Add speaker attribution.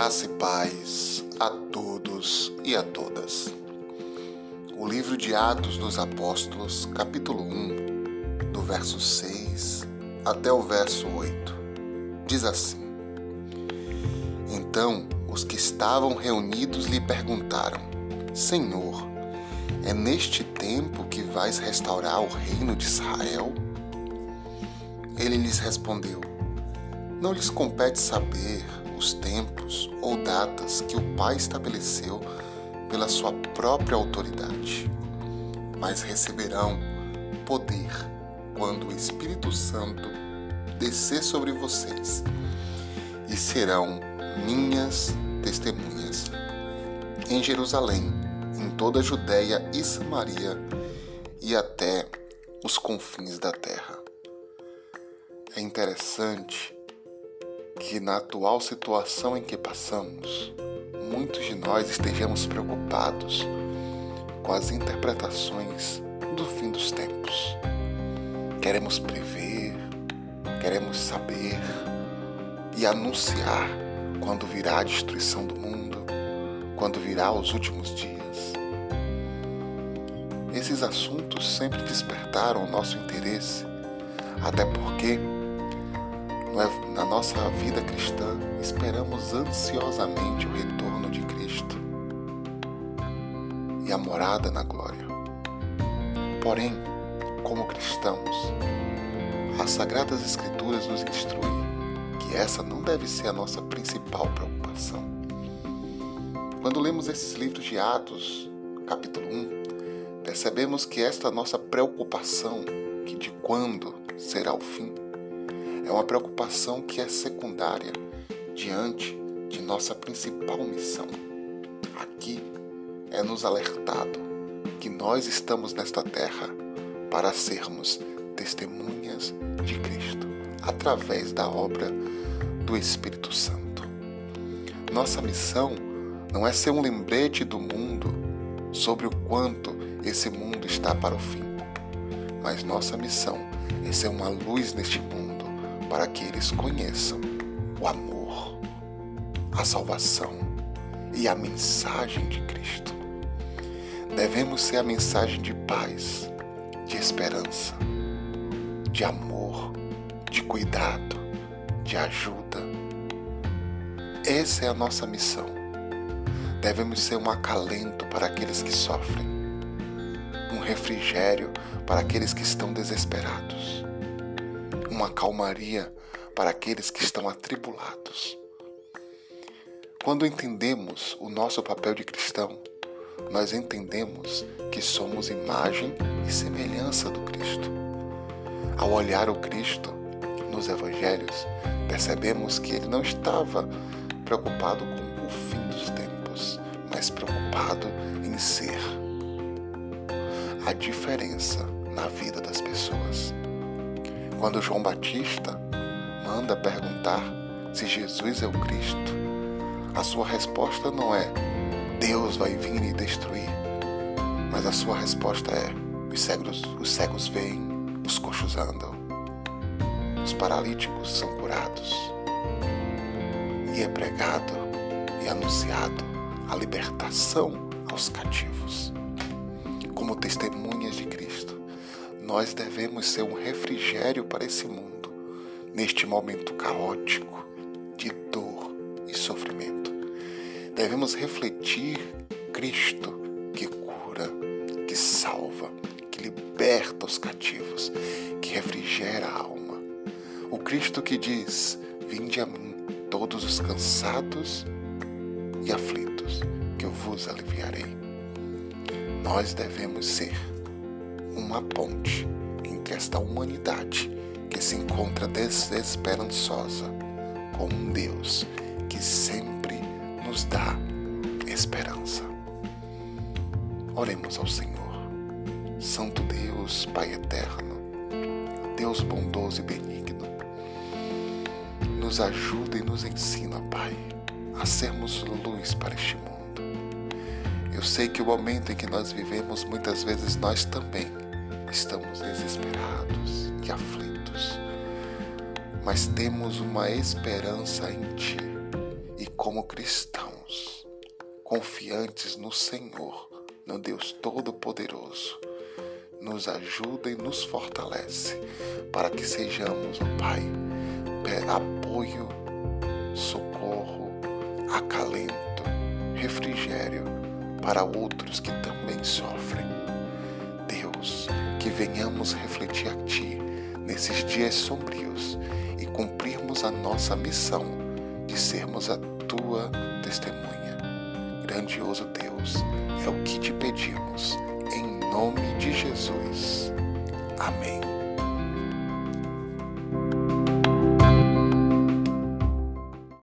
Speaker 1: Graça e paz a todos e a todas. O livro de Atos dos Apóstolos, capítulo 1, do verso 6 até o verso 8, diz assim: Então os que estavam reunidos lhe perguntaram: Senhor, é neste tempo que vais restaurar o reino de Israel? Ele lhes respondeu: Não lhes compete saber os tempos ou datas que o Pai estabeleceu pela sua própria autoridade, mas receberão poder quando o Espírito Santo descer sobre vocês e serão minhas testemunhas em Jerusalém, em toda a Judéia e Samaria e até os confins da terra. É interessante que, na atual situação em que passamos, muitos de nós estejamos preocupados com as interpretações do fim dos tempos. Queremos prever, queremos saber e anunciar quando virá a destruição do mundo, quando virá os últimos dias. Esses assuntos sempre despertaram o nosso interesse, até porque? Na nossa vida cristã, esperamos ansiosamente o retorno de Cristo e a morada na glória. Porém, como cristãos, as Sagradas Escrituras nos instruem que essa não deve ser a nossa principal preocupação. Quando lemos esses livros de Atos, capítulo 1, percebemos que esta nossa preocupação, que de quando será o fim, é uma preocupação que é secundária diante de nossa principal missão. Aqui é nos alertado que nós estamos nesta terra para sermos testemunhas de Cristo através da obra do Espírito Santo. Nossa missão não é ser um lembrete do mundo sobre o quanto esse mundo está para o fim, mas nossa missão é ser uma luz neste mundo para que eles conheçam o amor, a salvação e a mensagem de Cristo. Devemos ser a mensagem de paz, de esperança, de amor, de cuidado, de ajuda. Essa é a nossa missão. Devemos ser um acalento para aqueles que sofrem, um refrigério para aqueles que estão desesperados uma calmaria para aqueles que estão atribulados. Quando entendemos o nosso papel de cristão, nós entendemos que somos imagem e semelhança do Cristo. Ao olhar o Cristo nos evangelhos, percebemos que ele não estava preocupado com o fim dos tempos, mas preocupado em ser a diferença na vida das pessoas. Quando João Batista manda perguntar se Jesus é o Cristo, a sua resposta não é Deus vai vir e destruir, mas a sua resposta é os cegos, os cegos veem, os coxos andam, os paralíticos são curados e é pregado e anunciado a libertação aos cativos como testemunhas de Cristo nós devemos ser um refrigério para esse mundo, neste momento caótico de dor e sofrimento. Devemos refletir Cristo que cura, que salva, que liberta os cativos, que refrigera a alma. O Cristo que diz: Vinde a mim, todos os cansados e aflitos, que eu vos aliviarei. Nós devemos ser uma ponte entre esta humanidade que se encontra desesperançosa com um Deus que sempre nos dá esperança. Oremos ao Senhor. Santo Deus, Pai eterno, Deus bondoso e benigno, nos ajuda e nos ensina, Pai, a sermos luz para este mundo. Eu sei que o momento em que nós vivemos, muitas vezes nós também estamos desesperados e aflitos, mas temos uma esperança em Ti. E como cristãos, confiantes no Senhor, no Deus Todo-Poderoso, nos ajuda e nos fortalece para que sejamos, ó Pai, apoio, socorro, acalento, refrigério para outros que também sofrem. Deus, que venhamos refletir a Ti nesses dias sombrios e cumprirmos a nossa missão de sermos a Tua testemunha. Grandioso Deus, é o que te pedimos, em nome de Jesus. Amém.